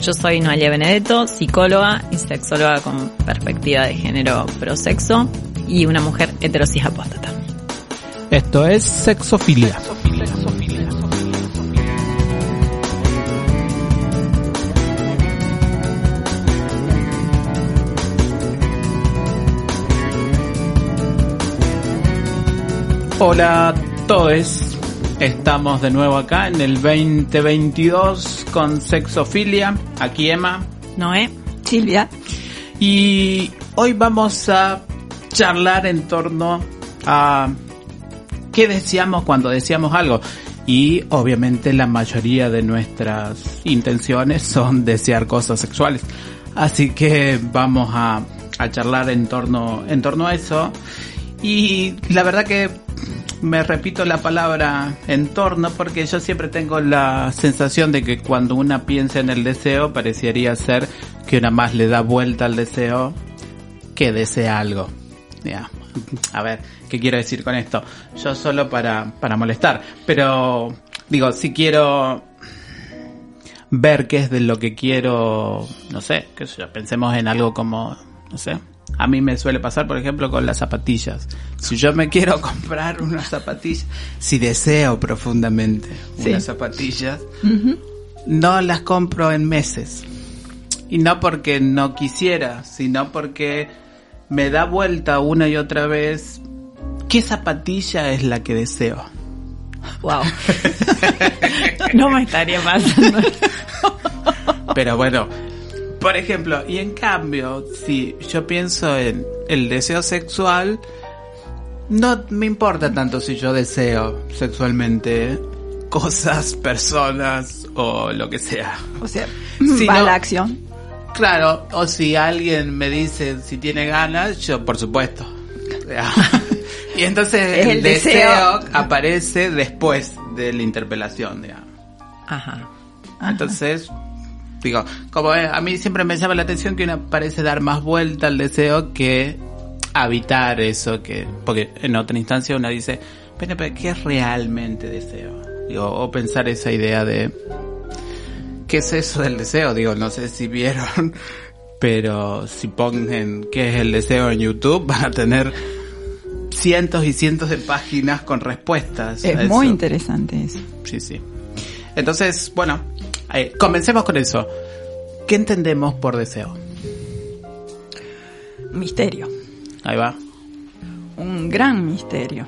Yo soy Noelia Benedetto, psicóloga y sexóloga con perspectiva de género prosexo y una mujer heterosis apóstata. Esto es Sexofilia. Hola a todos. Estamos de nuevo acá en el 2022 con Sexofilia. Aquí Emma. Noé. Silvia. Y hoy vamos a charlar en torno a qué deseamos cuando deseamos algo. Y obviamente la mayoría de nuestras intenciones son desear cosas sexuales. Así que vamos a, a charlar en torno, en torno a eso. Y la verdad que me repito la palabra entorno porque yo siempre tengo la sensación de que cuando una piensa en el deseo parecería ser que una más le da vuelta al deseo que desea algo. Ya. A ver, ¿qué quiero decir con esto? Yo solo para, para molestar, pero digo, si quiero ver qué es de lo que quiero, no sé, que pensemos en algo como, no sé, a mí me suele pasar, por ejemplo, con las zapatillas. Si yo me quiero comprar unas zapatillas, si deseo profundamente unas zapatillas, no las compro en meses. Y no porque no quisiera, sino porque me da vuelta una y otra vez qué zapatilla es la que deseo. Wow. no me estaría pasando. Pero bueno, por ejemplo, y en cambio, si yo pienso en el deseo sexual, no me importa tanto si yo deseo sexualmente cosas, personas o lo que sea. O sea, si va la acción. Claro, o si alguien me dice si tiene ganas, yo por supuesto. y entonces el, deseo, aparece después de la interpelación, digamos. Ajá. Entonces, digo, como a mí siempre me llama la atención que uno parece dar más vuelta al deseo que habitar eso que, porque en otra instancia uno dice, pero, ¿qué realmente deseo? Digo, o pensar esa idea de, ¿qué es eso del deseo? Digo, no sé si vieron, pero si ponen qué es el deseo en YouTube, van a tener cientos y cientos de páginas con respuestas. Es muy interesante eso. Sí, sí. Entonces, bueno, eh, comencemos con eso. ¿Qué entendemos por deseo? Misterio. Ahí va. Un gran misterio.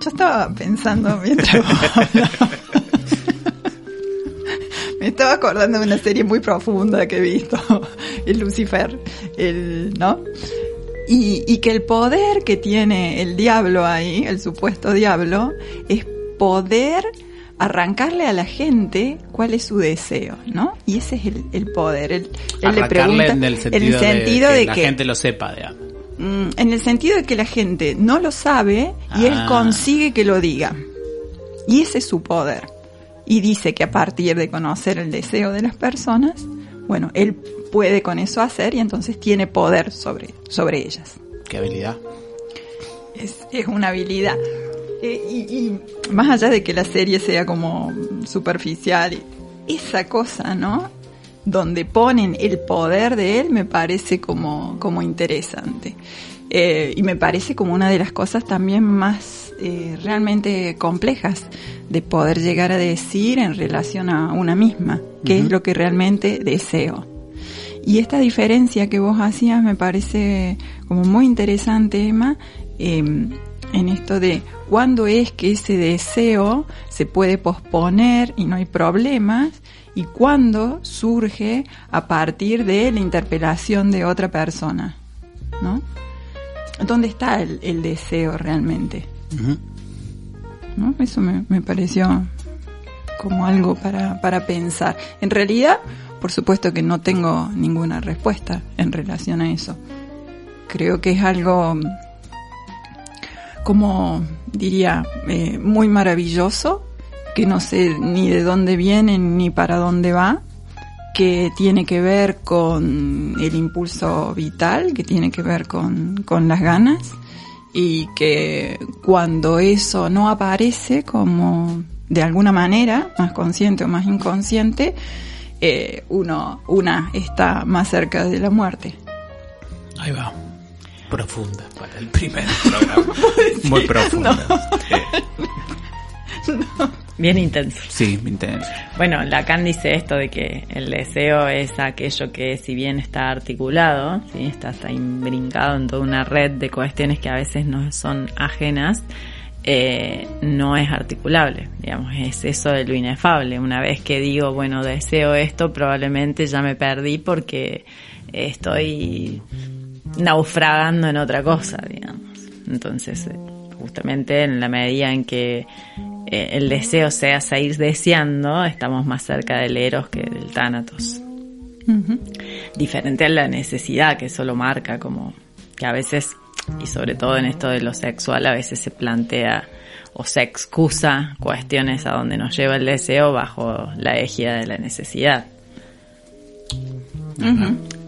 Yo estaba pensando mientras Me estaba acordando de una serie muy profunda que he visto, el Lucifer, el, ¿no? Y, y que el poder que tiene el diablo ahí, el supuesto diablo, es poder arrancarle a la gente cuál es su deseo, ¿no? Y ese es el, poder. Él, le pregunta en el sentido, de, que, la gente lo sepa, digamos. Mm, en el sentido de que la gente no lo sabe y él ah. consigue que lo diga. Y ese es su poder. Y dice que a partir de conocer el deseo de las personas, bueno, él puede con eso hacer y entonces tiene poder sobre, sobre ellas. ¿Qué habilidad? Es, es una habilidad. Eh, y, más allá de que la serie sea como superficial, esa cosa, ¿no? Donde ponen el poder de él me parece como, como interesante. Eh, y me parece como una de las cosas también más eh, realmente complejas de poder llegar a decir en relación a una misma, qué es lo que realmente deseo. Y esta diferencia que vos hacías me parece como muy interesante, Emma, en esto de cuándo es que ese deseo se puede posponer y no hay problemas y cuándo surge a partir de la interpelación de otra persona, ¿no? ¿Dónde está el, deseo realmente? ¿No? Eso me, me, pareció como algo para, para pensar. En realidad, por supuesto que no tengo ninguna respuesta en relación a eso. creo que es algo, como diría, eh, muy maravilloso, que no sé ni de dónde viene ni para dónde va, que tiene que ver con el impulso vital, que tiene que ver con, con las ganas y que cuando eso no aparece como de alguna manera, más consciente o más inconsciente, eh, uno, una está más cerca de la muerte. Ahí va. Profunda para el primer programa. Muy profunda. Bien intenso. Sí, intenso. Bueno, Lacan dice esto de que el deseo es aquello que si bien está articulado, ¿sí? está ahí brincado en toda una red de cuestiones que a veces no son ajenas, eh, no es articulable, digamos, es eso de lo inefable. Una vez que digo, bueno, deseo esto, probablemente ya me perdí porque estoy naufragando en otra cosa, digamos. Entonces, eh, justamente en la medida en que eh, el deseo sea seguir deseando, estamos más cerca del eros que del tánatos. Diferente a la necesidad que eso lo marca como que a veces, y sobre todo en esto de lo sexual, a veces se plantea o se excusa cuestiones a donde nos lleva el deseo bajo la égida de la necesidad.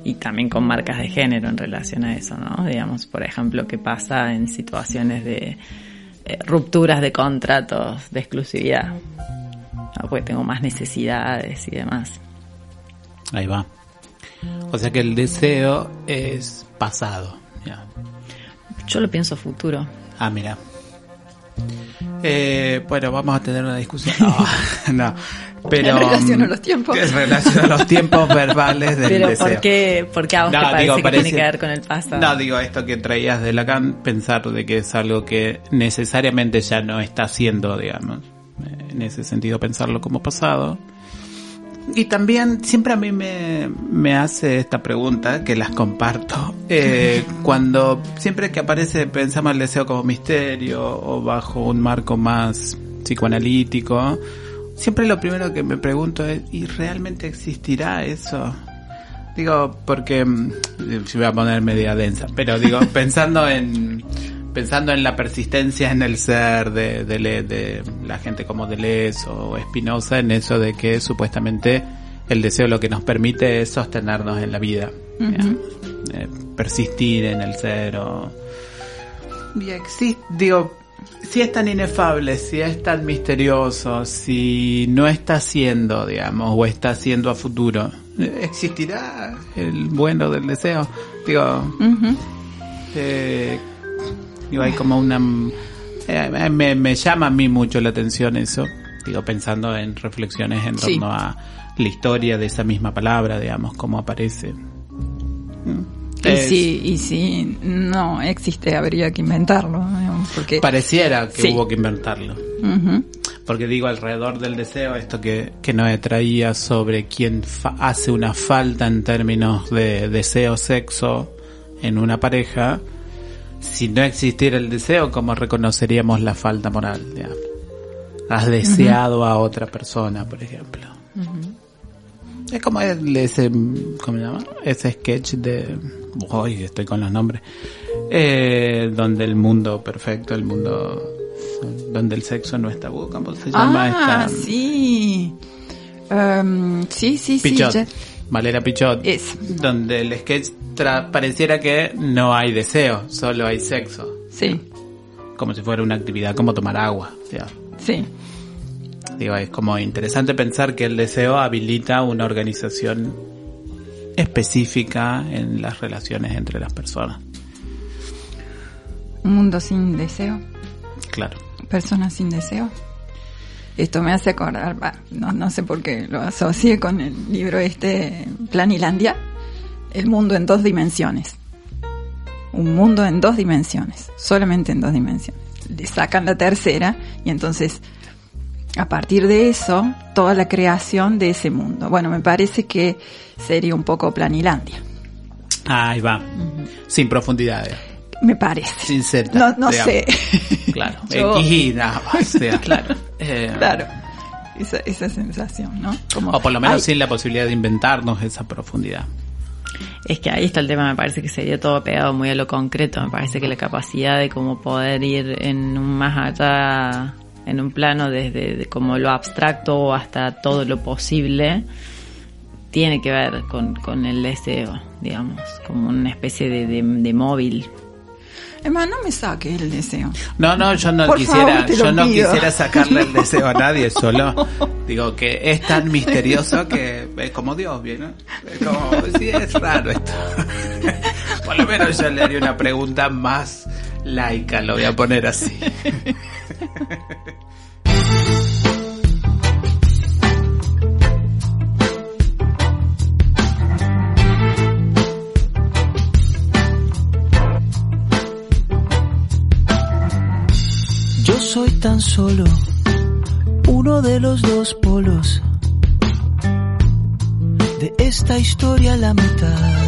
Y también con marcas de género en relación a eso, ¿no? Digamos, por ejemplo, qué pasa en situaciones de eh, rupturas de contratos de exclusividad. Porque tengo más necesidades y demás. Ahí va. O sea que el deseo es pasado. Yo lo pienso futuro. Ah, mira. Eh, bueno, vamos a tener una discusión. No, Pero, en relación a los tiempos. En relación a los tiempos verbales del Pero deseo. ¿por qué, por qué a vos te parece que tiene que ver con el pasado? No, digo esto que traías de Lacan, pensar de que es algo que necesariamente ya no está siendo, digamos. En ese sentido, pensarlo como pasado. Y también siempre a mí me, me hace esta pregunta, que las comparto, eh, cuando siempre que aparece pensamos el deseo como misterio o bajo un marco más psicoanalítico, siempre lo primero que me pregunto es, ¿y realmente existirá eso? Digo, porque, mm, se voy a poner media densa, pero digo, pensando en, pensando en la persistencia en el ser de, de, de la gente como Deleuze o Spinoza, en eso de que supuestamente el deseo lo que nos permite es sostenernos en la vida, eh, persistir en el ser o... Y existe, digo, si es tan inefable, si es tan misterioso, si no está siendo, digamos, o está siendo a futuro, ¿existirá el bueno del deseo? Digo, eh, digo hay como una... Eh, me, me, llama a mí mucho la atención eso, digo, pensando en reflexiones en torno sí. a la historia de esa misma palabra, digamos, cómo aparece. Y si, y si no existe, habría que inventarlo. Porque... Pareciera que sí. hubo que inventarlo. Uh -huh. Porque digo, alrededor del deseo, esto que, que nos traía sobre quién hace una falta en términos de deseo-sexo en una pareja, si no existiera el deseo, ¿cómo reconoceríamos la falta moral? Digamos? Has deseado uh -huh. a otra persona, por ejemplo. Uh -huh. Es como ese, ¿cómo se llama? Ese sketch de, hoy estoy con los nombres, eh, donde el mundo perfecto, el mundo, donde el sexo no es tabú, ¿cómo se llama? Ah, Esta, sí. Um, sí, sí, Pichot. sí. Valera Pichot. Es. Donde el sketch pareciera que no hay deseo, solo hay sexo. Sí. Como si fuera una actividad como tomar agua. Digamos. Sí. Digo, es como interesante pensar que el deseo habilita una organización específica en las relaciones entre las personas. Un mundo sin deseo. Claro. Personas sin deseo. Esto me hace acordar, no, no sé por qué lo asocié con el libro este, Planilandia, el mundo en dos dimensiones. Un mundo en dos dimensiones, solamente en dos dimensiones. Le sacan la tercera y entonces a partir de eso, toda la creación de ese mundo. Bueno, me parece que sería un poco Planilandia. Ahí va. Uh -huh. Sin profundidad. Digamos. Me parece. Sin Z. No, no sé. Claro. Yo... X y nada más. Claro. Eh... Claro. Esa, esa, sensación, ¿no? Como, o por lo menos ay, sin la posibilidad de inventarnos esa profundidad. Es que ahí está el tema, me parece que sería todo pegado muy a lo concreto, me parece que la capacidad de como poder ir en un más allá, en un plano desde de como lo abstracto hasta todo lo posible, tiene que ver con, con el deseo, digamos, como una especie de, de, de móvil Emma, no me saque el deseo. No, no, yo no Por quisiera, favor, yo no pido. quisiera sacarle el deseo a nadie, solo digo que es tan misterioso que es como Dios, ¿bien? Es como, sí, es raro esto. Por lo menos yo le haría una pregunta más laica, lo voy a poner así. Yo soy tan solo uno de los dos polos de esta historia la mitad.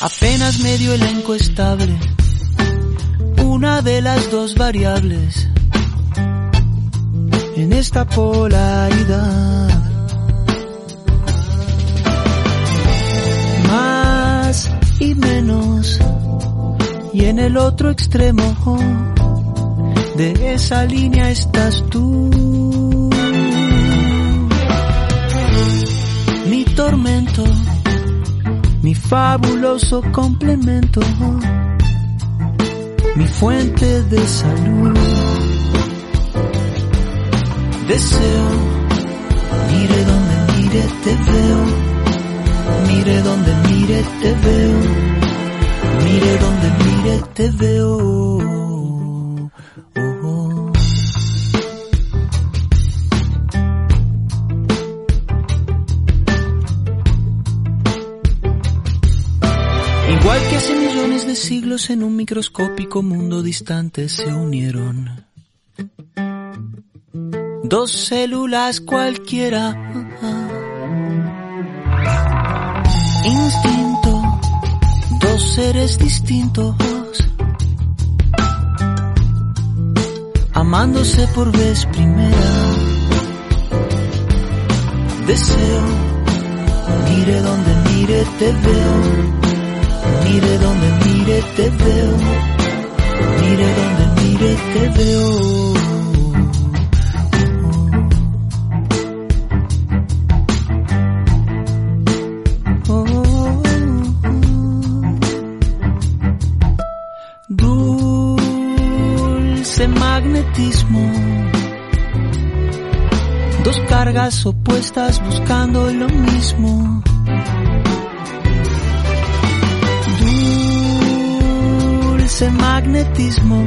Apenas medio elenco estable, una de las dos variables en esta polaridad. Más y menos y en el otro extremo de esa línea estás tú. Mi tormento, mi fabuloso complemento, mi fuente de salud. Deseo, mire donde mire te veo, mire donde mire te veo. Mire donde mire te veo. En un microscópico mundo distante se unieron. Dos células cualquiera. Instinto dos seres distintos, amándose por vez primera. Deseo, mire donde mire te veo, mire donde mire te veo, mire donde mire te veo. Dulce magnetismo. Dos cargas opuestas buscando lo mismo. Dulce magnetismo.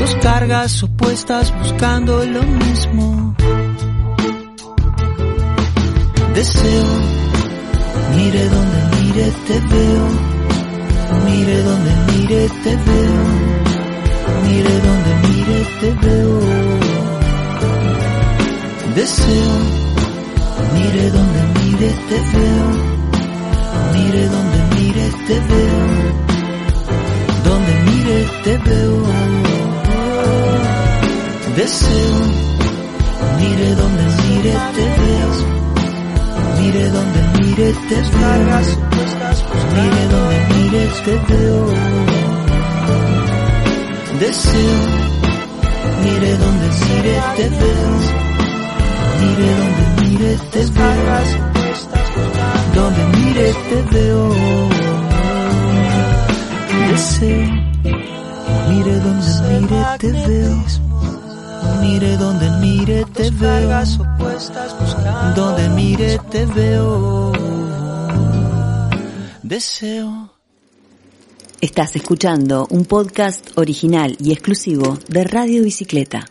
Dos cargas opuestas buscando lo mismo. Deseo, mire donde mire te veo. Mire donde mire te veo, mire donde mire te veo. Deseo, mire donde mire te veo, mire donde te veo, donde mire te veo. Deseo, mire donde mire te veo, mire donde mire te veo. Mire donde mire te veo. Deseo. Mire donde mire te veo. Mire donde mire te veo. Donde mire te veo. Deseo. Mire donde mire te veo. Mire donde mire te veo. Donde mire te veo. Deseo. Estás escuchando un podcast original y exclusivo de Radio Bicicleta.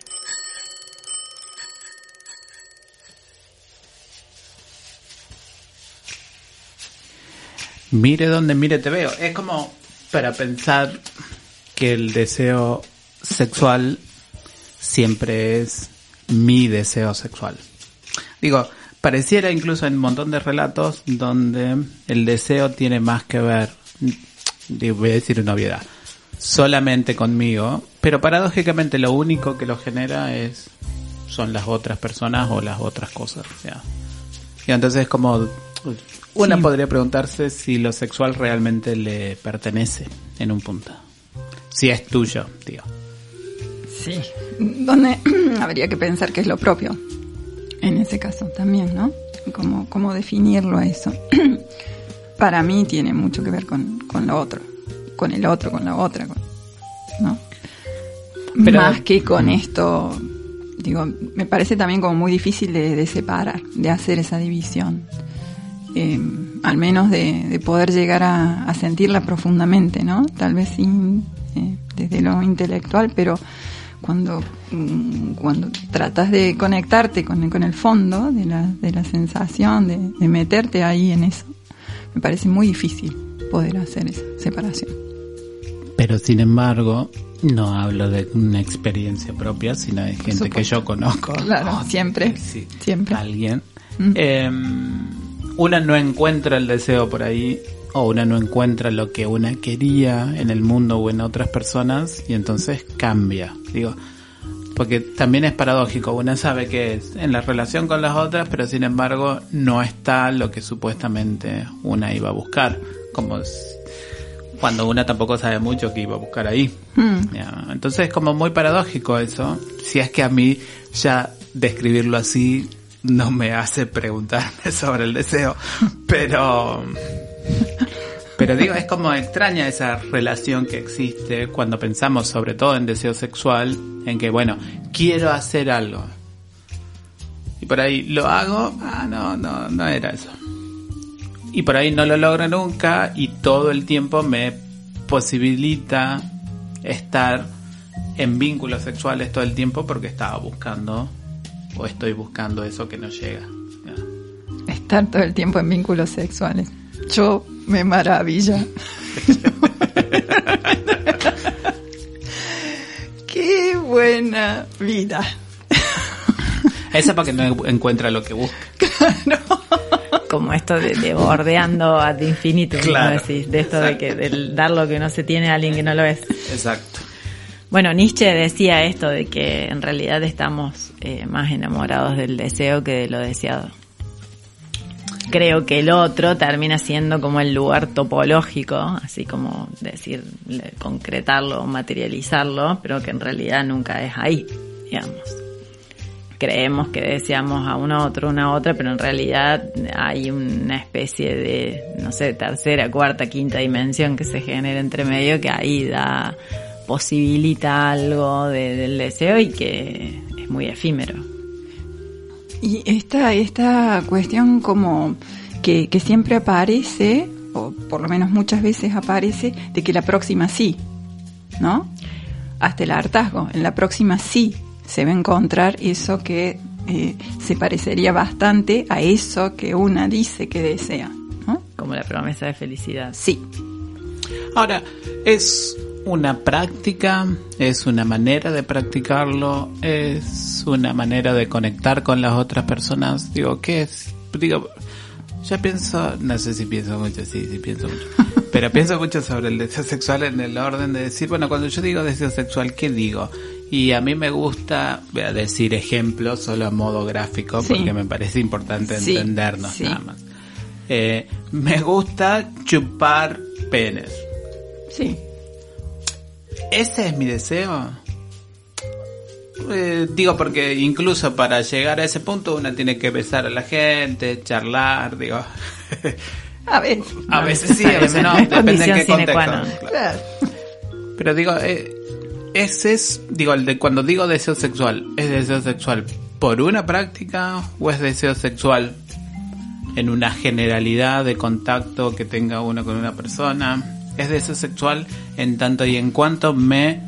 Mire donde mire te veo. Es como para pensar que el deseo sexual siempre es mi deseo sexual. Digo, pareciera incluso en un montón de relatos donde el deseo tiene más que ver, voy a decir una obviedad, solamente conmigo, pero paradójicamente lo único que lo genera es son las otras personas o las otras cosas. Sea, Y entonces como una Sí. podría preguntarse si lo sexual realmente le pertenece en un punto. Si es tuyo, digo. Sí. Donde habría que pensar que es lo propio. En ese caso también, ¿no? Cómo, cómo definirlo a eso. Para mí tiene mucho que ver con, con lo otro. Con el otro, con la otra. con- ¿No? Pero- Más que con esto. Digo, me parece también como muy difícil de, de separar, de hacer esa división. Eh, al menos de, de poder llegar a, a sentirla profundamente, ¿no? Tal vez sin, eh, desde lo intelectual, pero cuando, mm, cuando tratas de conectarte con, con el fondo de la, de la sensación, de, de meterte ahí en eso, me parece muy difícil poder hacer esa separación. Pero sin embargo, no hablo de una experiencia propia, sino de gente que yo conozco. Claro, siempre, Sí, siempre. Alguien. Mm. Eh, una no encuentra el deseo por ahí, o una no encuentra lo que una quería en el mundo o en otras personas, y entonces cambia. Digo, porque también es paradójico, una sabe que es en la relación con las otras, pero sin embargo no está lo que supuestamente una iba a buscar, como es- cuando una tampoco sabe mucho que iba a buscar ahí. Mm. Ya, Entonces es como muy paradójico eso, si es que a mí ya describirlo así no me hace preguntarme sobre el deseo, pero pero digo, es como extraña esa relación que existe cuando pensamos sobre todo en deseo sexual, en que bueno, quiero hacer algo. Y por ahí lo hago, ah, no, no, no era eso. Y por ahí no lo logro nunca y todo el tiempo me posibilita estar en vínculos sexuales todo el tiempo porque estaba buscando o estoy buscando eso que no llega. Estar todo el tiempo en vínculos sexuales. Yo me maravilla. Qué buena vida. Esa para que no encuentra lo que busca. Como esto de, de bordeando ad infinitum, Claro. ¿no decís? De esto de que del dar lo que no se tiene a alguien que no lo es. Exacto. Bueno, Nietzsche decía esto de que en realidad estamos eh, más enamorados del deseo que de lo deseado. Creo que el otro termina siendo como el lugar topológico, así como decir, concretarlo, materializarlo, pero que en realidad nunca es ahí, digamos. Creemos que deseamos a uno otro, una otra, pero en realidad hay una especie de, no sé, tercera, cuarta, quinta dimensión que se genera entre medio que ahí da, posibilita algo de- del deseo y que es muy efímero. Y esta, esta cuestión como que, que siempre aparece, o por lo menos muchas veces aparece, de que la próxima sí, ¿no? Hasta el hartazgo. En la próxima sí se va a encontrar eso que eh, se parecería bastante a eso que una dice que desea, ¿no? como la promesa de felicidad. Sí. Ahora, es una práctica, es una manera de practicarlo, es una manera de conectar con las otras personas. Digo, ¿qué es? Digo, ya pienso, no sé si pienso mucho, sí, sí pienso mucho. Pero pienso mucho sobre el deseo sexual en el orden de decir, bueno, cuando yo digo deseo sexual, ¿qué digo? Y a mí me gusta, voy a decir ejemplos solo a modo gráfico, Sí. porque me parece importante Sí, entendernos sí. nada más. Eh, me gusta chupar penes. Sí. ¿Ese es mi deseo? Eh, digo porque incluso para llegar a ese punto uno tiene que besar a la gente, charlar, digo. A ver. a veces sí, a veces no, depende en qué contexto. Claro. Claro. Pero digo, eh, ese es, digo, el de cuando digo deseo sexual, ¿es deseo sexual por una práctica o es deseo sexual en una generalidad de contacto que tenga uno con una persona? ¿Es deseo sexual en tanto y en cuanto me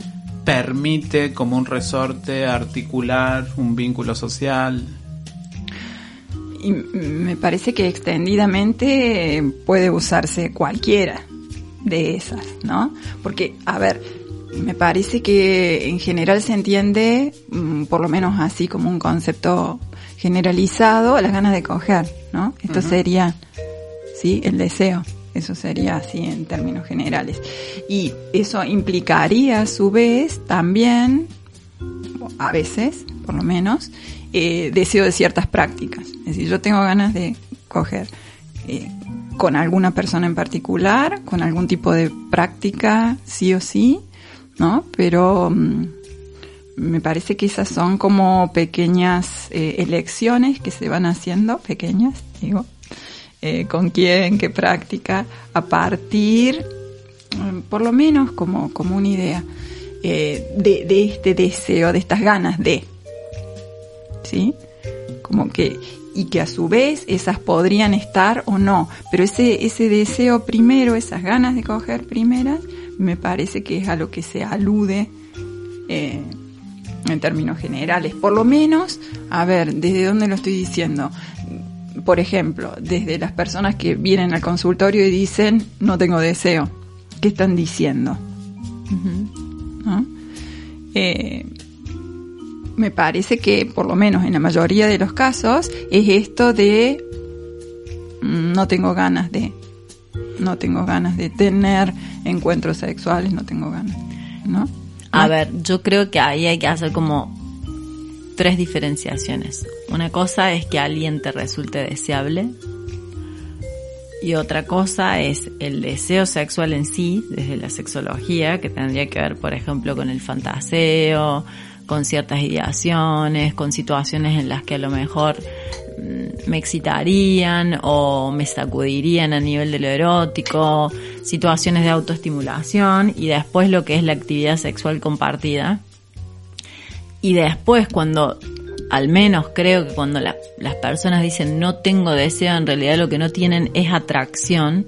permite como un resorte articular un vínculo social? Y me parece que extendidamente puede usarse cualquiera de esas, ¿no? Porque, a ver, me parece que en general se entiende, mm, por lo menos así como un concepto generalizado, las ganas de coger, ¿no? Esto sería, ¿sí? El deseo. Eso sería así en términos generales. Y eso implicaría a su vez también a veces, por lo menos, eh, deseo de ciertas prácticas. Es decir, yo tengo ganas de coger. Eh, con alguna persona en particular, con algún tipo de práctica, sí o sí, ¿no? Pero mm, me parece que esas son como pequeñas eh, elecciones que se van haciendo, pequeñas, digo, eh, con quién, qué práctica, a partir, mm, por lo menos como, como una idea, eh, de, de este deseo, de estas ganas de, ¿sí? Como que, y que a su vez esas podrían estar o no, pero ese, ese deseo primero, esas ganas de coger primeras, me parece que es a lo que se alude eh, en términos generales. Por lo menos, a ver, ¿desde dónde lo estoy diciendo? Por ejemplo, desde las personas que vienen al consultorio y dicen, no tengo deseo. ¿Qué están diciendo? ¿No? Eh, me parece que, por lo menos en la mayoría de los casos, es esto de mm, no tengo ganas de, no tengo ganas de tener encuentros sexuales, no tengo ganas, ¿no? A ver, yo creo que ahí hay que hacer como tres diferenciaciones. Una cosa es que alguien te resulte deseable y otra cosa es el deseo sexual en sí, desde la sexología, que tendría que ver, por ejemplo, con el fantaseo, con ciertas ideaciones, con situaciones en las que a lo mejor mm, me excitarían o me sacudirían a nivel de lo erótico, situaciones de autoestimulación y después lo que es la actividad sexual compartida. Y después cuando, al menos creo que cuando la- las personas dicen no tengo deseo, en realidad lo que no tienen es atracción,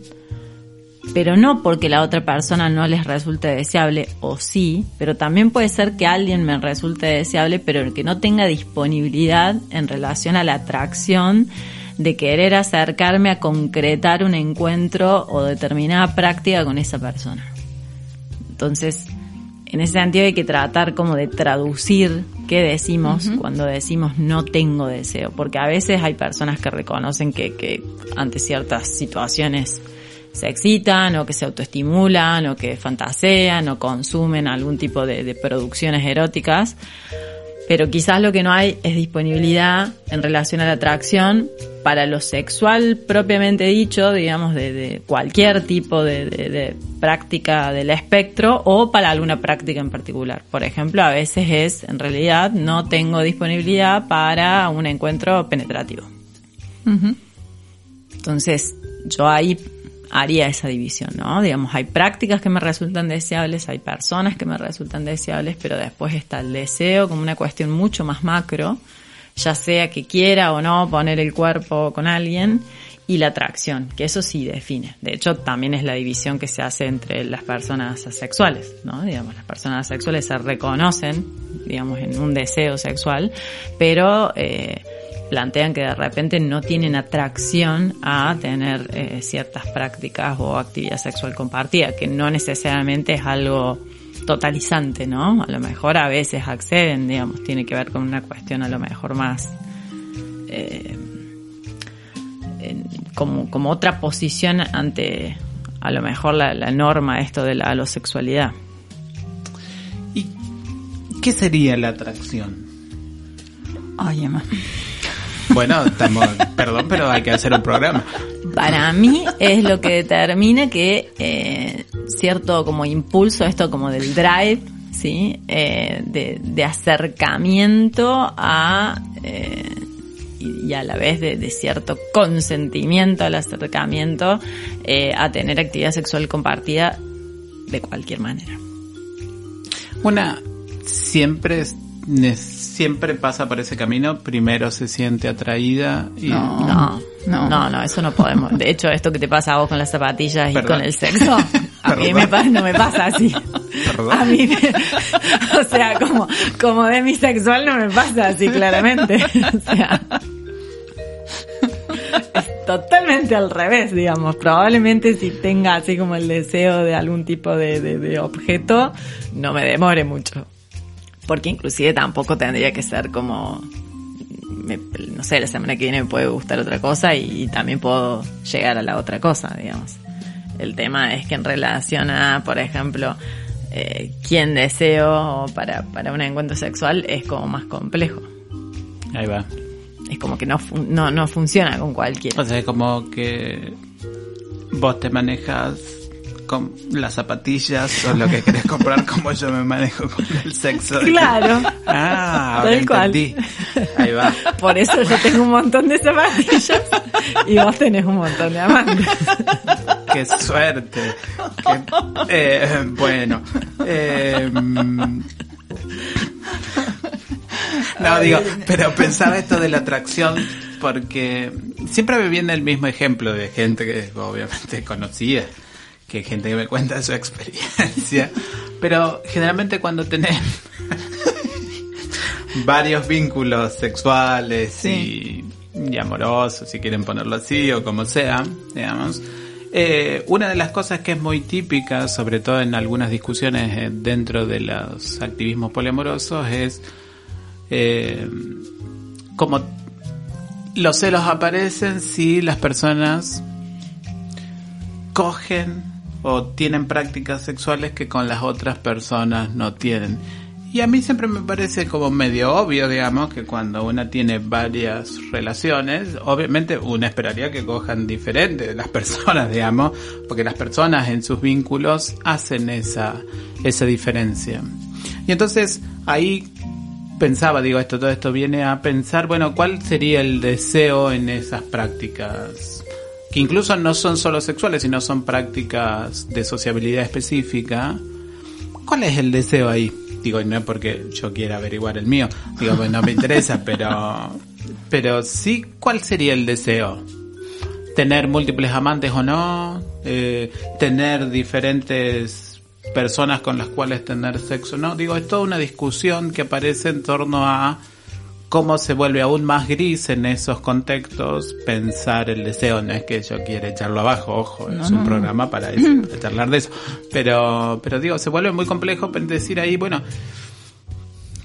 pero no porque la otra persona no les resulte deseable, o sí, pero también puede ser que alguien me resulte deseable, pero que no tenga disponibilidad en relación a la atracción de querer acercarme a concretar un encuentro o determinada práctica con esa persona. Entonces, en ese sentido hay que tratar como de traducir qué decimos cuando decimos no tengo deseo, porque a veces hay personas que reconocen que, que ante ciertas situaciones se excitan o que se autoestimulan o que fantasean o consumen algún tipo de, de producciones eróticas, pero quizás lo que no hay es disponibilidad en relación a la atracción para lo sexual propiamente dicho, digamos, de, de cualquier tipo de, de- de práctica del espectro o para alguna práctica en particular. Por ejemplo, a veces es, en realidad, no tengo disponibilidad para un encuentro penetrativo. Entonces, yo ahí haría esa división, ¿no? Digamos, hay prácticas que me resultan deseables, hay personas que me resultan deseables, pero después está el deseo como una cuestión mucho más macro, ya sea que quiera o no poner el cuerpo con alguien, y la atracción, que eso sí define. De hecho, también es la división que se hace entre las personas asexuales, ¿no? Digamos, las personas asexuales se reconocen, digamos, en un deseo sexual, pero eh, plantean que de repente no tienen atracción a tener eh, ciertas prácticas o actividad sexual compartida, que no necesariamente es algo totalizante, ¿no? A lo mejor a veces acceden, digamos, tiene que ver con una cuestión a lo mejor más eh, en- como, como otra posición ante a lo mejor la, la norma esto de la alosexualidad. ¿Y qué sería la atracción? Ay, Emma. Bueno, estamos, perdón, pero hay que hacer un programa. Para mí es lo que determina que eh, cierto como impulso, esto como del drive, ¿sí? Eh, de, de acercamiento a... eh, y y a la vez de, de cierto consentimiento al acercamiento eh, a tener actividad sexual compartida de cualquier manera. Una siempre siempre pasa por ese camino, primero se siente atraída y No. No, no. no, no, eso no podemos. De hecho, esto que te pasa a vos con las zapatillas y Perdón. con el sexo, a mí me pa- no me pasa así. Perdón. A mí, me- o sea, como, como demisexual no me pasa así claramente. O sea, es totalmente al revés, digamos. Probablemente si tenga así como el deseo de algún tipo de, de- de objeto, no me demore mucho. Porque inclusive tampoco tendría que ser como me- no sé, la semana que viene me puede gustar otra cosa y, también puedo llegar a la otra cosa, digamos. El tema es que en relación a, por ejemplo, eh, quién deseo para, para un encuentro sexual es como más complejo. ahí va. Es como que no, fun- no, no funciona con cualquiera. O sea, es como que vos te manejas con las zapatillas o lo que querés comprar como yo me manejo con el sexo. Claro. Ah, ahora cual. entendí. Ahí va. Por eso yo tengo un montón de zapatillas y vos tenés un montón de amantes. Qué suerte. Qué- eh, bueno. eh, no, digo, pero pensaba esto de la atracción porque siempre me viene el mismo ejemplo de gente que obviamente conocía, que gente que me cuenta su experiencia, pero generalmente cuando tenés varios vínculos sexuales y, y amorosos, si quieren ponerlo así o como sea, digamos. Eh, una de las cosas que es muy típica, sobre todo en algunas discusiones eh, dentro de los activismos poliamorosos, es eh, como los celos aparecen si las personas cogen o tienen prácticas sexuales que con las otras personas no tienen. Y a mí siempre me parece como medio obvio, digamos, que cuando una tiene varias relaciones, obviamente uno esperaría que cojan diferente de las personas, digamos, porque las personas en sus vínculos hacen esa, esa diferencia. Y entonces ahí pensaba, digo, esto, todo esto viene a pensar, bueno, ¿cuál sería el deseo en esas prácticas? Que incluso no son solo sexuales, sino son prácticas de sociabilidad específica. ¿Cuál es el deseo ahí? Digo, no es porque yo quiera averiguar el mío, digo, pues no me interesa, pero, pero sí, ¿cuál sería el deseo? ¿Tener múltiples amantes o no? Eh, ¿Tener diferentes personas con las cuales tener sexo? No, digo, es toda una discusión que aparece en torno a cómo se vuelve aún más gris en esos contextos pensar el deseo. No es que yo quiera echarlo abajo, ojo, es un programa para, eso, para charlar de eso. Pero, pero digo, se vuelve muy complejo decir ahí, bueno,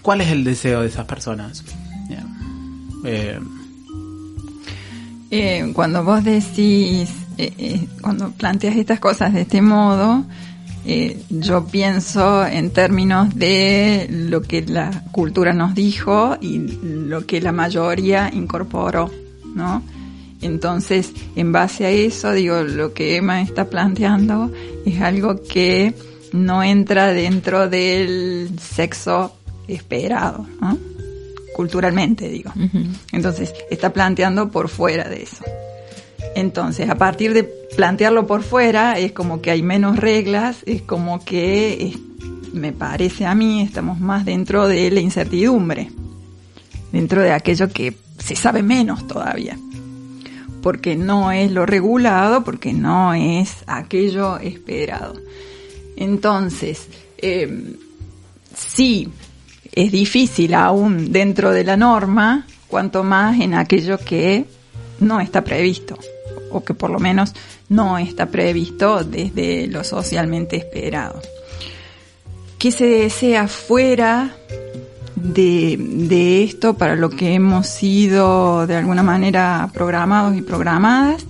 ¿cuál es el deseo de esas personas? Eh, Eh, cuando vos decís, eh, eh, cuando planteas estas cosas de este modo, eh, yo pienso en términos de lo que la cultura nos dijo y lo que la mayoría incorporó, ¿no? Entonces, en base a eso, digo, lo que Emma está planteando es algo que no entra dentro del sexo esperado, ¿no? Culturalmente, digo. Entonces, está planteando por fuera de eso. Entonces, a partir de plantearlo por fuera, es como que hay menos reglas, es como que, me parece a mí, estamos más dentro de la incertidumbre, dentro de aquello que se sabe menos todavía, porque no es lo regulado, porque no es aquello esperado. Entonces, eh, sí, es difícil aún dentro de la norma, cuanto más en aquello que no está previsto, o que por lo menos no está previsto desde lo socialmente esperado. ¿Qué se desea fuera de, de esto para lo que hemos sido de alguna manera programados y programadas?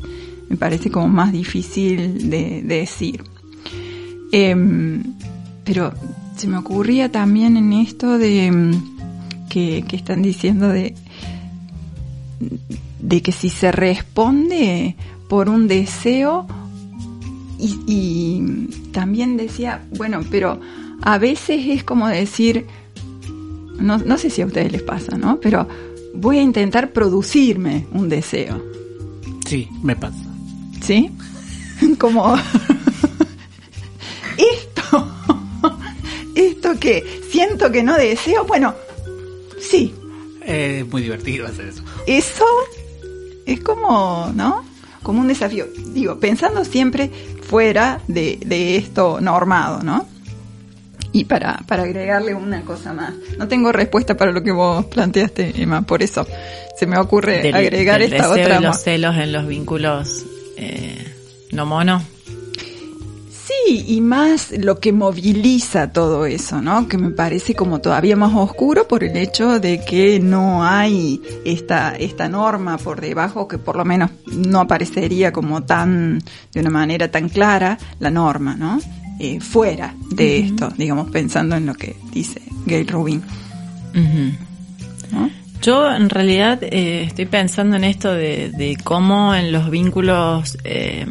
Me parece como más difícil de, de decir. Em, pero se me ocurría también en esto de em, que, que están diciendo de, de que si se responde por un deseo y, y también decía, bueno, pero a veces es como decir, no, no sé si a ustedes les pasa, ¿no? Pero voy a intentar producirme un deseo, sí, me pasa. ¿sí? Como esto, esto que siento que no deseo, bueno, sí, Es muy divertido hacer eso. eso es como, ¿no? Como un desafío. Digo, pensando siempre fuera de, de esto normado, ¿no? Y para, para agregarle una cosa más. No tengo respuesta para lo que vos planteaste, Emma, por eso se me ocurre Del- agregar del esta deseo otra. y los celos en los vínculos eh, no mono. Y más lo que moviliza todo eso, ¿no? Que me parece como todavía más oscuro por el hecho de que no hay esta, esta norma por debajo, que por lo menos no aparecería como tan, de una manera tan clara, la norma, ¿no? Eh, fuera de esto, digamos, pensando en lo que dice Gail Rubin. Yo en realidad eh, estoy pensando en esto de, de cómo en los vínculos eh,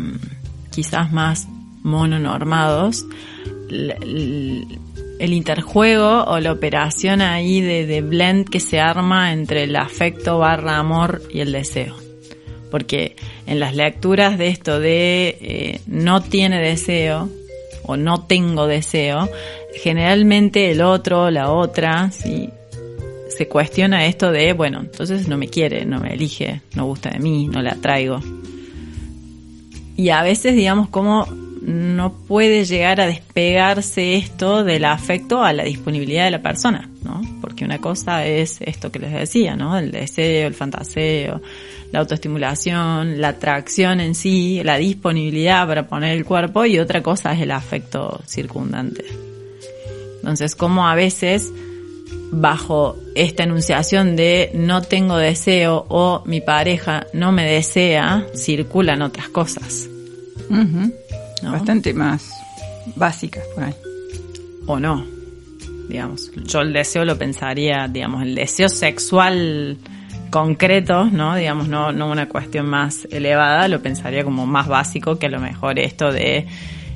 quizás más mononormados, el interjuego o la operación ahí de, de blend que se arma entre el afecto barra amor y el deseo. Porque en las lecturas de esto de eh, no tiene deseo o no tengo deseo, generalmente el otro, la otra, ¿sí? se cuestiona esto de, bueno, entonces no me quiere, no me elige, no gusta de mí, no la atraigo. Y a veces, digamos, como no puede llegar a despegarse esto del afecto a la disponibilidad de la persona, ¿no? Porque una cosa es esto que les decía, ¿no? El deseo, el fantaseo, la autoestimulación, la atracción en sí, la disponibilidad para poner el cuerpo y otra cosa es el afecto circundante. Entonces, como a veces bajo esta enunciación de no tengo deseo o mi pareja no me desea, circulan otras cosas. ¿No? Bastante más básicas por ahí. O no. Digamos, yo el deseo lo pensaría, digamos, el deseo sexual concreto, ¿no? Digamos, no, no una cuestión más elevada, lo pensaría como más básico que a lo mejor esto de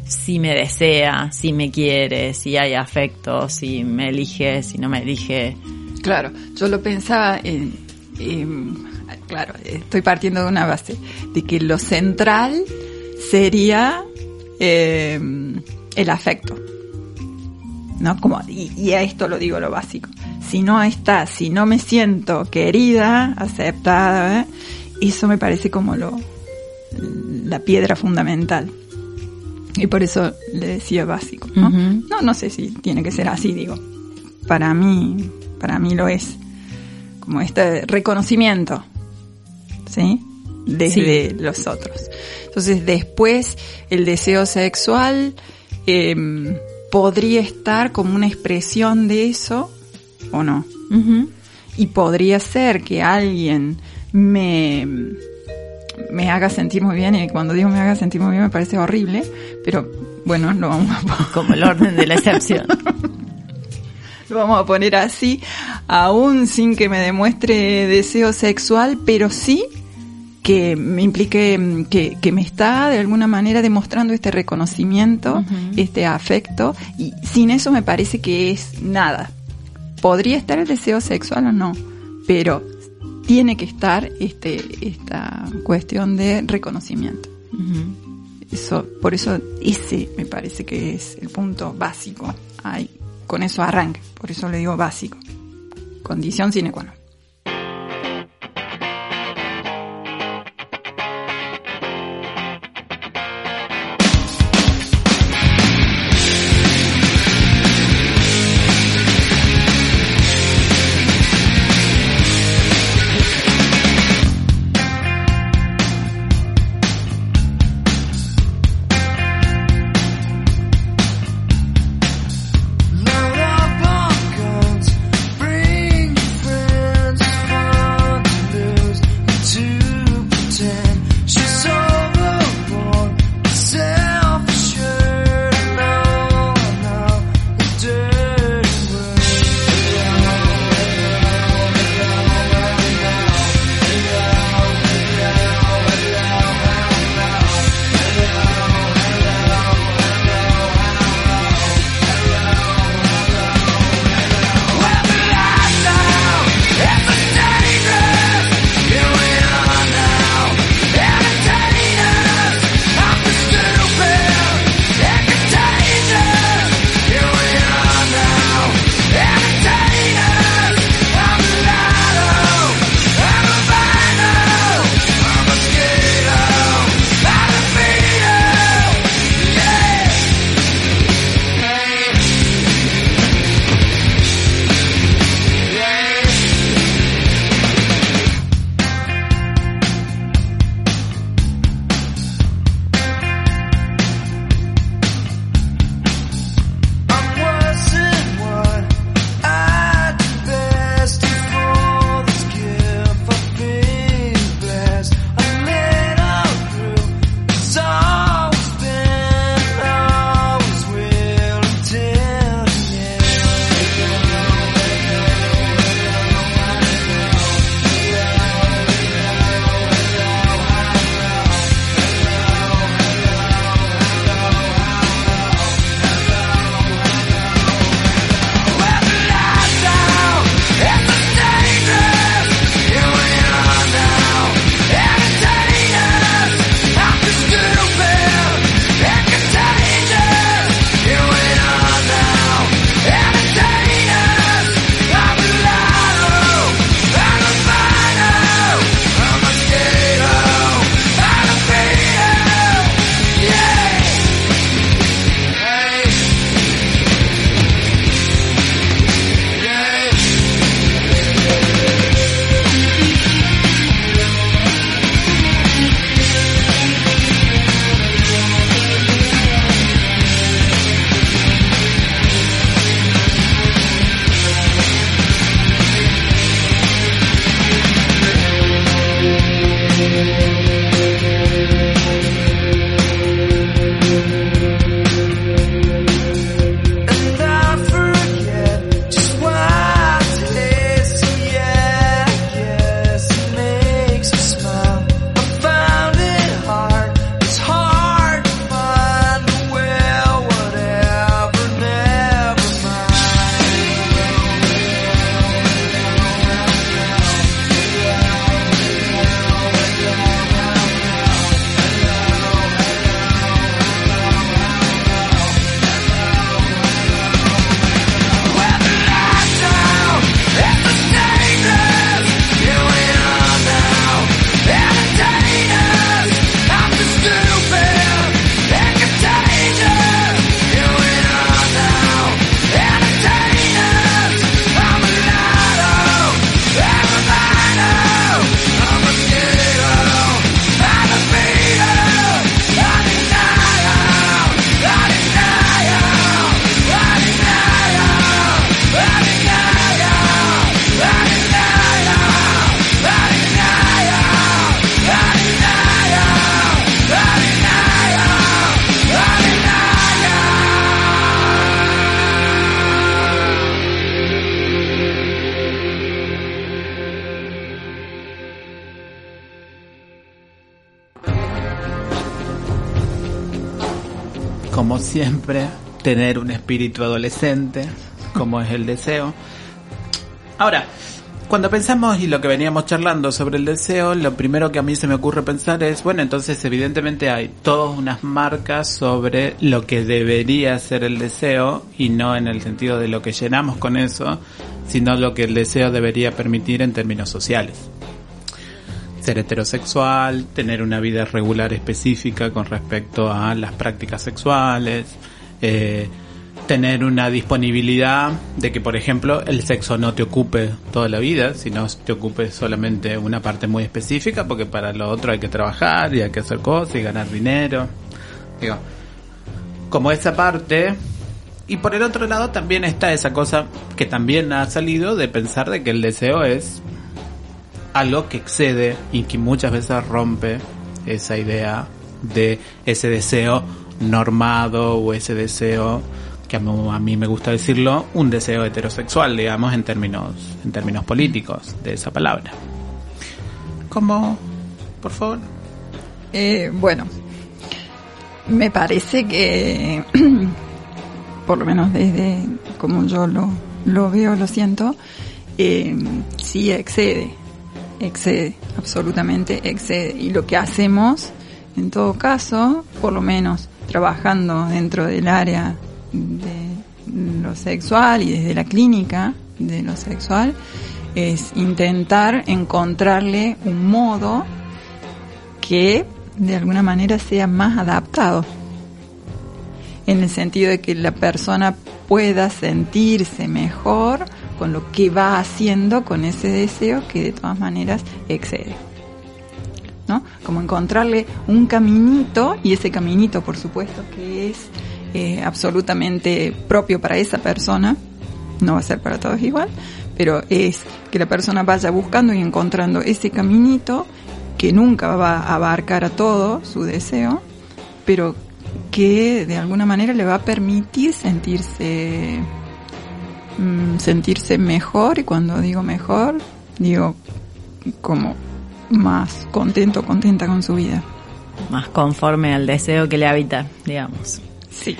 si me desea, si me quiere, si hay afecto, si me elige, si no me elige. Claro, yo lo pensaba en, en- claro, estoy partiendo de una base, de que lo central sería eh, el afecto. ¿No? Como, y, y a esto lo digo lo básico. Si no está, si no me siento querida, aceptada, ¿eh? eso me parece como lo, la piedra fundamental. Y por eso le decía básico, ¿no? No, no sé si tiene que ser así, digo. Para mí, para mí lo es. Como este reconocimiento, ¿sí? Desde Sí. los otros. Entonces, después, el deseo sexual em, podría estar como una expresión de eso, o no. Y podría ser que alguien me, me haga sentir muy bien, y cuando digo me haga sentir muy bien me parece horrible, pero bueno, lo vamos a, Como el orden de la excepción. lo vamos a poner así, aún sin que me demuestre deseo sexual, pero sí que me implique mm, que, que me está de alguna manera demostrando este reconocimiento, este afecto, y sin eso me parece que es nada. Podría estar el deseo sexual o no, pero tiene que estar este, esta cuestión de reconocimiento. Eso, por eso ese me parece que es el punto básico. Ahí, con eso arranca, por eso le digo básico. Condición sine qua non. Como siempre, tener un espíritu adolescente, como es el deseo. Ahora, cuando pensamos y lo que veníamos charlando sobre el deseo, lo primero que a mí se me ocurre pensar es, bueno, entonces evidentemente hay todas unas marcas sobre lo que debería ser el deseo y no en el sentido de lo que llenamos con eso, sino lo que el deseo debería permitir en términos sociales. Ser heterosexual, tener una vida regular específica con respecto a las prácticas sexuales, eh, tener una disponibilidad de que, por ejemplo, el sexo no te ocupe toda la vida, sino te ocupe solamente una parte muy específica, porque para lo otro hay que trabajar y hay que hacer cosas y ganar dinero. Digo, como esa parte. Y por el otro lado también está esa cosa que también ha salido de pensar de que el deseo es algo que excede y que muchas veces rompe esa idea de ese deseo normado o ese deseo que a mí me gusta decirlo, un deseo heterosexual, digamos, en términos, en términos políticos de esa palabra. ¿Cómo? Por favor. Eh, bueno, me parece que, por lo menos desde como yo lo, lo veo, lo siento, eh, sí excede, excede, absolutamente excede. Y lo que hacemos, en todo caso, por lo menos trabajando dentro del área de lo sexual y desde la clínica de lo sexual es intentar encontrarle un modo que de alguna manera sea más adaptado en el sentido de que la persona pueda sentirse mejor con lo que va haciendo con ese deseo que de todas maneras excede. ¿No? Como encontrarle un caminito y ese caminito por supuesto que es eh, absolutamente propio para esa persona, no va a ser para todos igual, pero es que la persona vaya buscando y encontrando ese caminito que nunca va a abarcar a todo su deseo, pero que de alguna manera le va a permitir sentirse mm, sentirse mejor y cuando digo mejor digo como más contento contenta con su vida más conforme al deseo que le habita digamos Sí.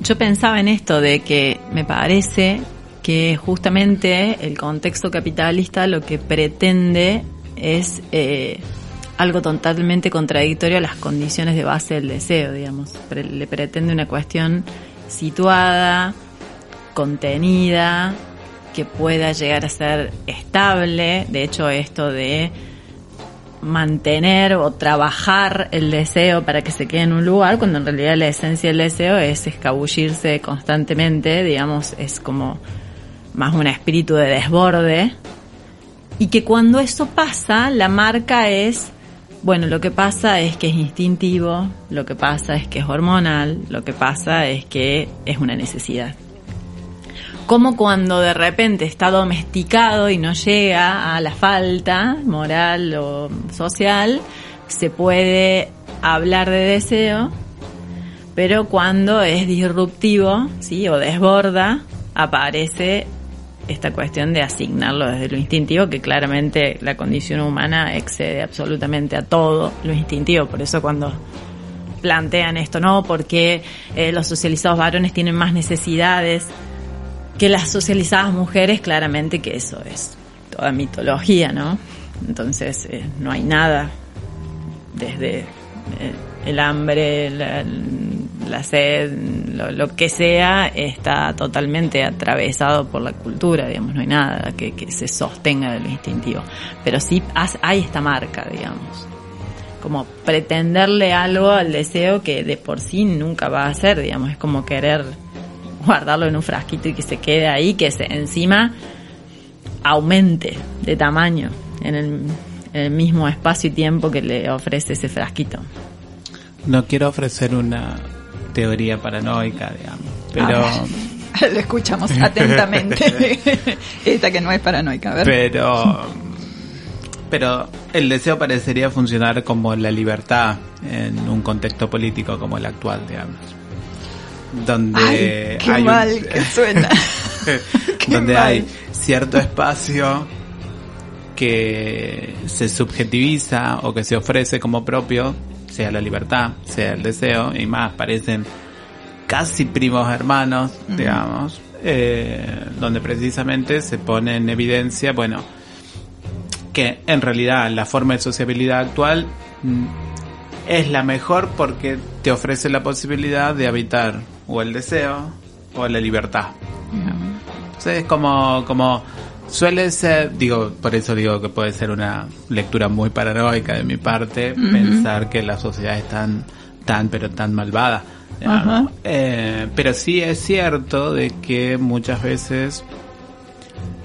Yo pensaba en esto de que me parece que justamente el contexto capitalista lo que pretende es eh, algo totalmente contradictorio a las condiciones de base del deseo, digamos. le pretende una cuestión situada, contenida, que pueda llegar a ser estable. De hecho, esto de mantener o trabajar el deseo para que se quede en un lugar, cuando en realidad la esencia del deseo es escabullirse constantemente, digamos, es como más un espíritu de desborde. Y que cuando eso pasa, la marca es, bueno, lo que pasa es que es instintivo, lo que pasa es que es hormonal, lo que pasa es que es una necesidad como cuando de repente está domesticado y no llega a la falta moral o social, se puede hablar de deseo, pero cuando es disruptivo, ¿sí? o desborda, aparece esta cuestión de asignarlo desde lo instintivo, que claramente la condición humana excede absolutamente a todo lo instintivo, por eso cuando plantean esto, ¿no? Porque eh, los socializados varones tienen más necesidades que las socializadas mujeres, claramente que eso es toda mitología, ¿no? Entonces eh, no hay nada desde eh, el hambre, la, sed, lo, que sea, está totalmente atravesado por la cultura, digamos, no hay nada que, se sostenga de lo instintivo. Pero sí hay esta marca, digamos como pretenderle algo al deseo que de por sí nunca va a ser, digamos, es como querer guardarlo en un frasquito y que se quede ahí, que se, encima aumente de tamaño en el, mismo espacio y tiempo que le ofrece ese frasquito. No quiero ofrecer una teoría paranoica, digamos, pero... Ah, lo escuchamos atentamente. Esta que no es paranoica, ¿verdad? Pero... Pero el deseo parecería funcionar como la libertad en un contexto político como el actual, digamos donde qué mal que suena. donde hay cierto espacio que se subjetiviza o que se ofrece como propio, sea la libertad, sea el deseo, y más parecen casi primos hermanos, digamos, eh, donde precisamente se pone en evidencia, bueno, que en realidad la forma de sociabilidad actual mm, es la mejor porque te ofrece la posibilidad de habitar o el deseo o la libertad. Entonces es como, como suele ser, digo, por eso digo que puede ser una lectura muy paranoica de mi parte, pensar que la sociedad es tan, tan, pero tan malvada. Ajá. Eh, pero sí es cierto de que muchas veces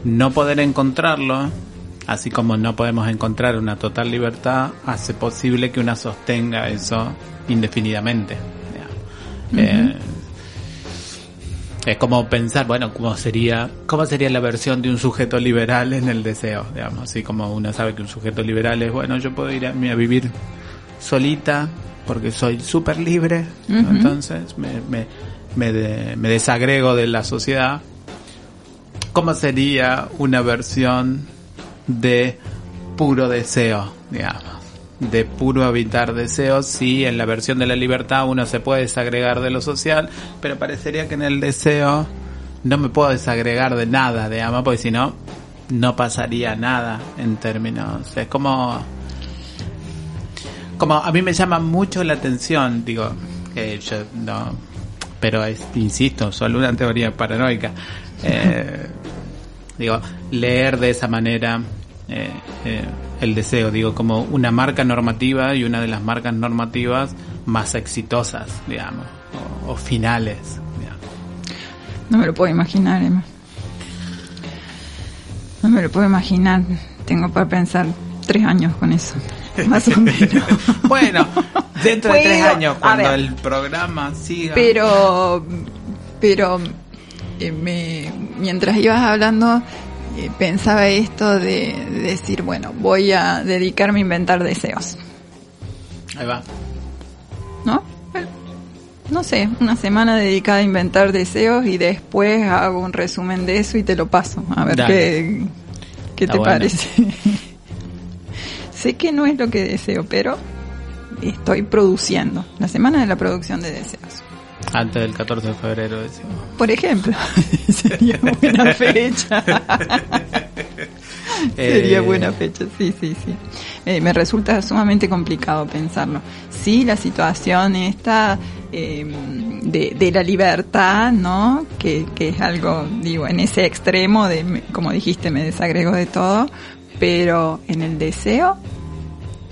no poder encontrarlo, así como no podemos encontrar una total libertad, hace posible que una sostenga eso indefinidamente. Eh, es como pensar, bueno, cómo sería, cómo sería la versión de un sujeto liberal en el deseo, digamos, así como uno sabe que un sujeto liberal es, bueno, yo puedo ir a, a vivir solita porque soy súper libre, entonces me, me, me, de- me desagrego de la sociedad. ¿Cómo sería una versión de puro deseo, digamos? De puro habitar deseos, si en la versión de la libertad uno se puede desagregar de lo social, pero parecería que en el deseo no me puedo desagregar de nada, digamos, porque si no, no pasaría nada en términos. Es como como a mí me llama mucho la atención, digo, yo no, pero insisto, solo una teoría paranoica. Eh, digo, leer de esa manera eh, eh, el deseo, digo, como una marca normativa y una de las marcas normativas más exitosas, digamos, o, o finales. digamos. No me lo puedo imaginar, Emma. No me lo puedo imaginar. Tengo para pensar tres años con eso. Más o menos. bueno, dentro de tres años, cuando ver. el programa siga. Pero, pero eh, me, mientras ibas hablando, eh, pensaba esto de, de decir, bueno, voy a dedicarme a inventar deseos, Ahí va. ¿no? No sé, una semana dedicada a inventar deseos y después hago un resumen de eso y te lo paso. A ver Dale. qué, qué te parece. sé que no es lo que deseo, pero estoy produciendo. La semana de la producción de deseos. Antes del 14 de febrero, decimos. Por ejemplo, sería buena fecha. sería Eh, buena fecha, sí, sí, sí. Eh, me resulta sumamente complicado pensarlo. Sí, la situación esta eh, de, de la libertad, ¿no? Que, que es algo, digo, en ese extremo de, como dijiste, me desagrego de todo, pero en el deseo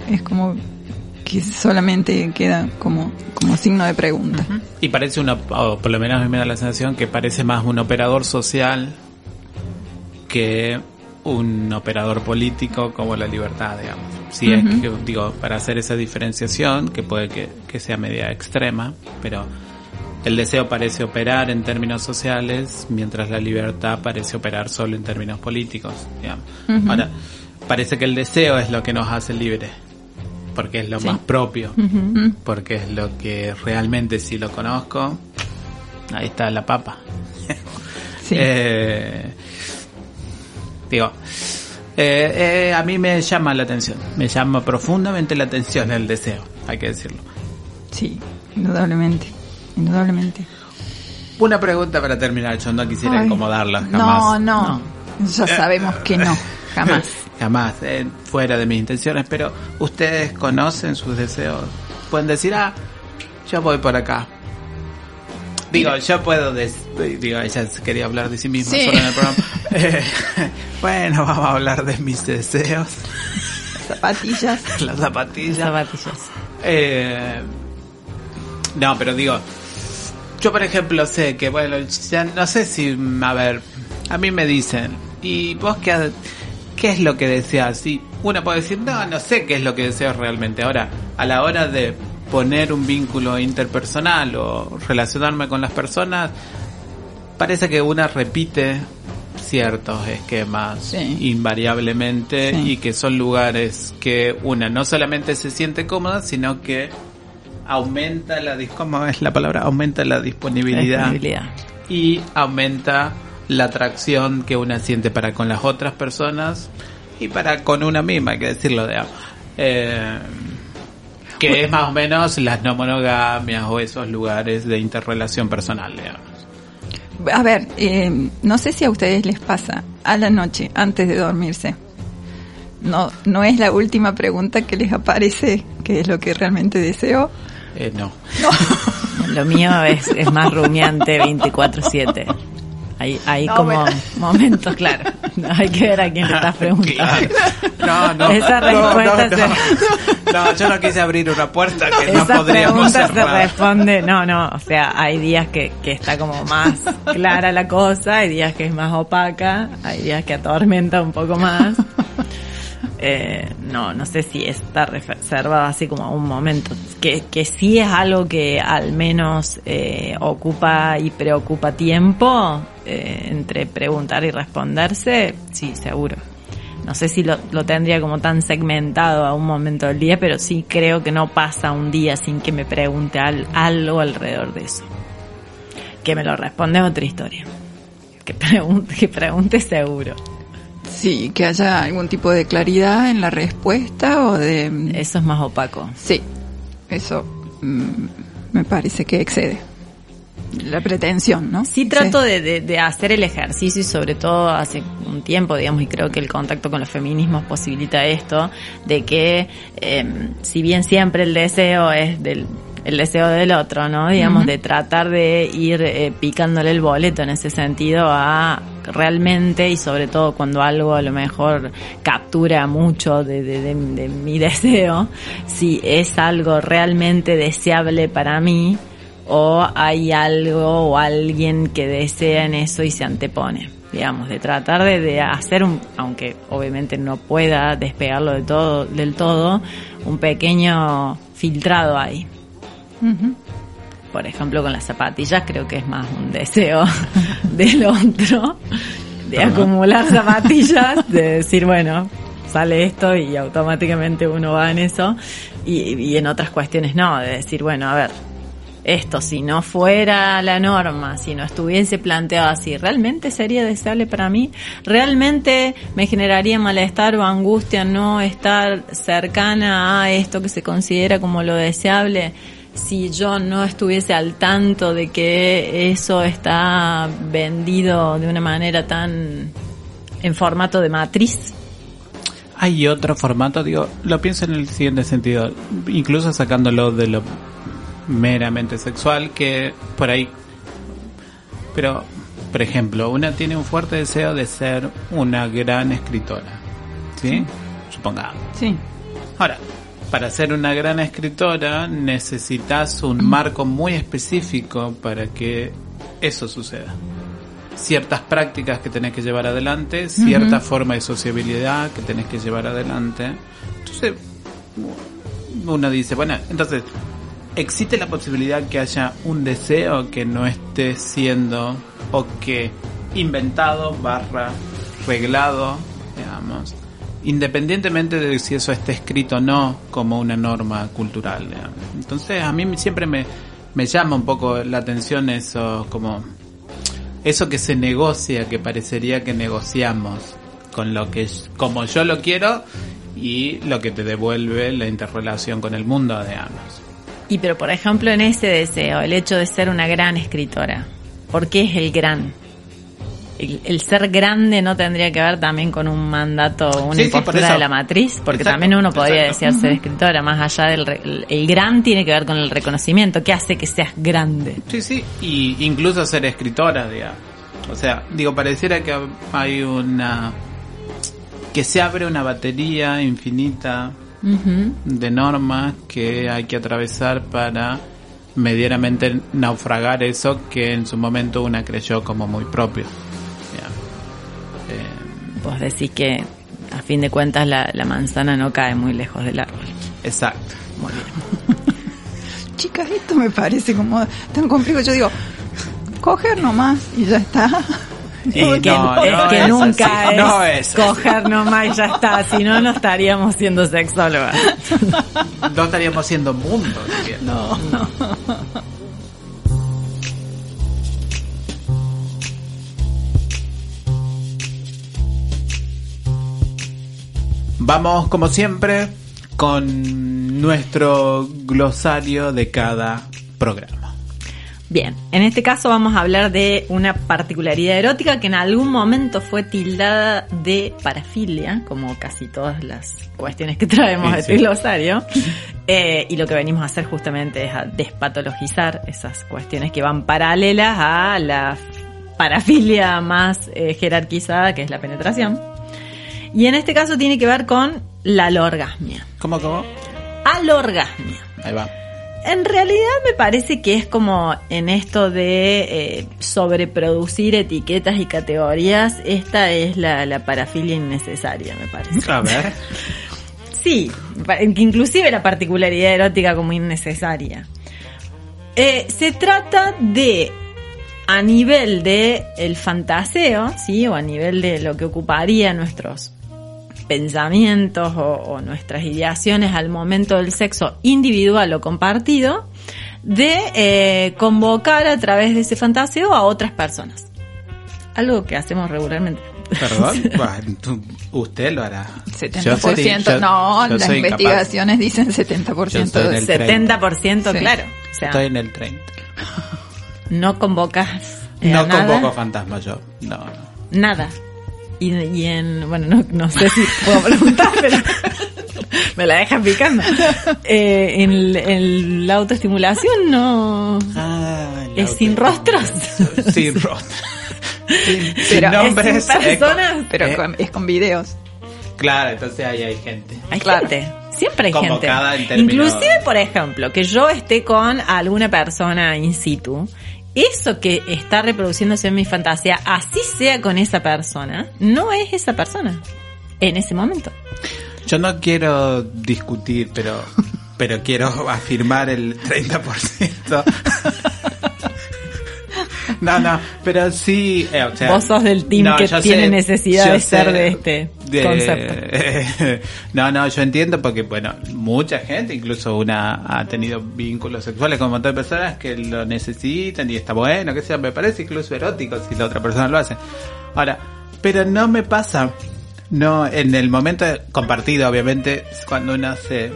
es como que solamente queda como, como signo de pregunta. Y parece una, o por lo menos a mí me da la sensación que parece más un operador social que un operador político como la libertad, digamos. Si es que, digo, para hacer esa diferenciación, que puede que, que sea media extrema, pero el deseo parece operar en términos sociales, mientras la libertad parece operar solo en términos políticos, digamos. Ahora, parece que el deseo es lo que nos hace libres, porque es lo Sí. más propio porque es lo que realmente si lo conozco, ahí está la papa. Sí. Eh, digo, eh, eh, a mí me llama la atención, me llama profundamente la atención el deseo, hay que decirlo. Sí, indudablemente, indudablemente. Una pregunta para terminar, yo no quisiera Ay, incomodarlas No, jamás. no, ya sabemos que no, jamás. Jamás, eh, fuera de mis intenciones, pero ustedes conocen sus deseos. Pueden decir, ah, yo voy por acá. Digo, yo puedo, des- digo, ella quería hablar de sí misma Sí. solo en el programa. Eh, bueno, vamos a hablar de mis deseos, Zapatillas. las zapatillas. Zapatillas. Eh, no, pero digo, yo por ejemplo sé que, bueno, ya no sé si, a ver, a mí me dicen, ¿y vos qué, qué es lo que deseas? Y uno puede decir, no, no sé qué es lo que deseo realmente. Ahora, a la hora de poner un vínculo interpersonal o relacionarme con las personas, parece que una repite ciertos esquemas Sí. invariablemente Sí. y que son lugares que una no solamente se siente cómoda, sino que aumenta la ¿cómo es la palabra? Aumenta la disponibilidad Disponibilidad. y aumenta la atracción que una siente para con las otras personas y para con una misma, hay que decirlo de Eh, Que es más o menos las no monogamias o esos lugares de interrelación personal, digamos. A ver, eh, no sé si a ustedes les pasa a la noche, antes de dormirse. No, no es la última pregunta que les aparece, que es lo que realmente deseo. Eh, no. Lo mío es, es más rumiante 24-7. Hay, hay No, como bueno. momentos, claro. Hay que ver a quién le estás preguntando. Claro. No, no. Esa no, respuesta no, no. No, yo no quise abrir una puerta que no Esa podríamos pregunta se cerrar. responde, no, no, o sea, hay días que, que está como más clara la cosa, hay días que es más opaca, hay días que atormenta un poco más. Eh, no, no sé si está reservado así como a un momento. Que, que sí es algo que al menos eh, ocupa y preocupa tiempo eh, entre preguntar y responderse, sí, seguro. No sé si lo, lo tendría como tan segmentado a un momento del día, pero sí creo que no pasa un día sin que me pregunte al- algo alrededor de eso. Que me lo responde es otra historia. Que pregunte, que pregunte seguro. Sí, que haya algún tipo de claridad en la respuesta o de... Eso es más opaco. Sí, eso mm, me parece que excede la pretensión, ¿no? Sí trato de, de- de hacer el ejercicio y sobre todo hace un tiempo, digamos, y creo que el contacto con los feminismos posibilita esto, de que eh, si bien siempre el deseo es del el deseo del otro, ¿no? Digamos, de tratar de ir eh, picándole el boleto en ese sentido a realmente y sobre todo cuando algo a lo mejor captura mucho de, de- de- de mi deseo, si es algo realmente deseable para mí, o hay algo o alguien que desea en eso y se antepone. Digamos, de tratar de, de hacer un, aunque obviamente no pueda despegarlo de todo, del todo, un pequeño filtrado ahí. Por ejemplo, con las zapatillas creo que es más un deseo del otro, de acumular zapatillas, de decir, bueno, sale esto y automáticamente uno va en eso, y, y en otras cuestiones no, de decir, bueno, a ver, esto si no fuera la norma, si no estuviese planteado así, ¿realmente sería deseable para mí? ¿Realmente me generaría malestar o angustia no estar cercana a esto que se considera como lo deseable? Si yo no estuviese al tanto de que eso está vendido de una manera tan en formato de matriz, Hay otro formato, digo, lo pienso en el siguiente sentido, incluso sacándolo de lo meramente sexual, que por ahí, pero, por ejemplo, una tiene un fuerte deseo de ser una gran escritora, ¿sí? Supongamos. Sí, Ahora, para ser una gran escritora necesitas un marco muy específico para que eso suceda. Ciertas prácticas que tenés que llevar adelante, cierta forma de sociabilidad que tenés que llevar adelante. Entonces, uno dice, bueno, entonces, ¿existe la posibilidad que haya un deseo que no esté siendo o que inventado barra reglado, digamos, independientemente de si eso esté escrito o no como una norma cultural. digamos. Entonces a mí siempre me, me llama un poco la atención eso, como eso que se negocia, que parecería que negociamos con lo que como yo lo quiero y lo que te devuelve la interrelación con el mundo, digamos. Y pero por ejemplo en ese deseo, el hecho de ser una gran escritora, ¿por qué es el gran? El, el ser grande no tendría que ver también con un mandato, una Sí, impostura de la matriz, porque Exacto, también uno podría exacto. desear ser escritora, más allá del re- el, el gran tiene que ver con el reconocimiento, ¿qué hace que seas grande? Sí, sí, y incluso ser escritora, digamos. O sea, digo, pareciera que hay una... que se abre una batería infinita Ujú. de normas que hay que atravesar para medianamente naufragar eso que en su momento una creyó como muy propio. Digamos. Eh, Vos decís que a fin de cuentas la, la manzana no cae muy lejos del árbol. exacto. Muy bien. chicas, esto me parece como tan complejo. Yo digo, coger nomás y ya está. Y que, no, es no que es nunca así, es, no es coger nomás y ya está, si no, no estaríamos siendo sexólogas. No estaríamos siendo mundo. siquiera. Vamos, como siempre, con nuestro glosario de cada programa. Bien, en este caso vamos a hablar de una particularidad erótica que en algún momento fue tildada de parafilia, como casi todas las cuestiones que traemos de este sí. glosario. Eh, y lo que venimos a hacer justamente es a despatologizar esas cuestiones que van paralelas a la parafilia más eh, jerarquizada, que es la penetración. Y en este caso tiene que ver con la alorgasmia. ¿Cómo, cómo? Alorgasmia. Ahí va. En realidad me parece que es como en esto de eh, sobreproducir etiquetas y categorías, esta es la, la parafilia innecesaria, me parece. A ver. Sí, inclusive la particularidad erótica como innecesaria. Eh, se trata de, a nivel de el fantaseo, ¿sí? O a nivel de lo que ocuparía nuestros pensamientos o, o nuestras ideaciones al momento del sexo individual o compartido, de eh, convocar a través de ese fantaseo a otras personas. Algo que hacemos regularmente. Perdón. Bueno, usted lo hará. 70%, Yo sería- yo- no, yo las incapaz. investigaciones dicen 70%. Yo soy del- 70%, Sí. claro. O sea, Estoy en el 30. no convocas eh, No a nada, convoco fantasmas yo. No, no. nada. Y, y en, bueno, no, no sé si puedo preguntar, pero me la dejan picando. Eh, en, el- en la autoestimulación no Ah, la es sin rostros. Sin rostro. Sin, nombres. Es sin personas. Pero eh, con- es con videos. Claro, entonces ahí hay gente. Hay Claro. gente, siempre hay gente. Convocada Inclusive, por ejemplo, que yo esté con alguna persona in situ, eso que está reproduciéndose en mi fantasía, así sea con esa persona, no es esa persona en ese momento. Yo no quiero discutir, pero pero quiero afirmar el 30%. No, no, pero sí, eh, o sea, Vos sos del team que tiene necesidad de ser de este concepto. no, no, yo entiendo porque, bueno, mucha gente, incluso una ha tenido vínculos sexuales con un montón de personas que lo necesitan y está bueno, que sea, me parece incluso erótico si la otra persona lo hace. Ahora, pero no me pasa, no, en el momento compartido, obviamente, cuando uno se,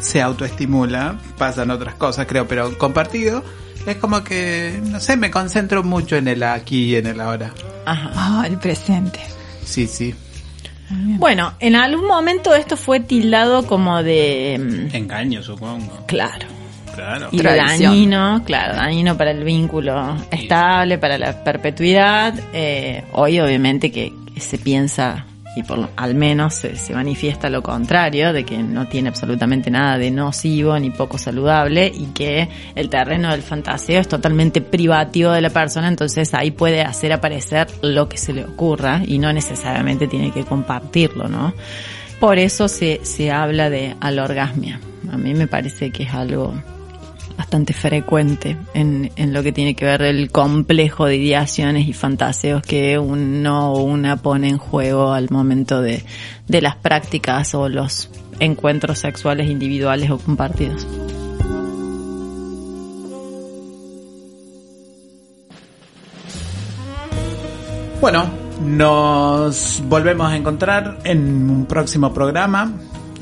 se autoestimula, pasan otras cosas, creo, pero compartido, es como que, no sé, me concentro mucho en el aquí y en el ahora. Ajá. Ah, el presente. Sí, sí. Bueno, en algún momento esto fue tildado como de... mm, Engaño, supongo. Claro. Claro. Y dañino, claro, dañino para el vínculo estable, para la perpetuidad. Eh, hoy obviamente que, que se piensa, y por al menos se, se manifiesta lo contrario, de que no tiene absolutamente nada de nocivo ni poco saludable y que el terreno del fantaseo es totalmente privativo de la persona, entonces ahí puede hacer aparecer lo que se le ocurra y no necesariamente tiene que compartirlo, ¿no? Por eso se, se habla de alorgasmia. A mí me parece que es algo bastante frecuente en, en lo que tiene que ver el complejo de ideaciones y fantaseos que uno o una pone en juego al momento de, de las prácticas o los encuentros sexuales individuales o compartidos. Bueno, nos volvemos a encontrar en un próximo programa.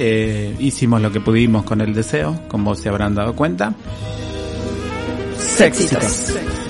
Eh, hicimos lo que pudimos con el deseo, como se habrán dado cuenta. Sexitos. I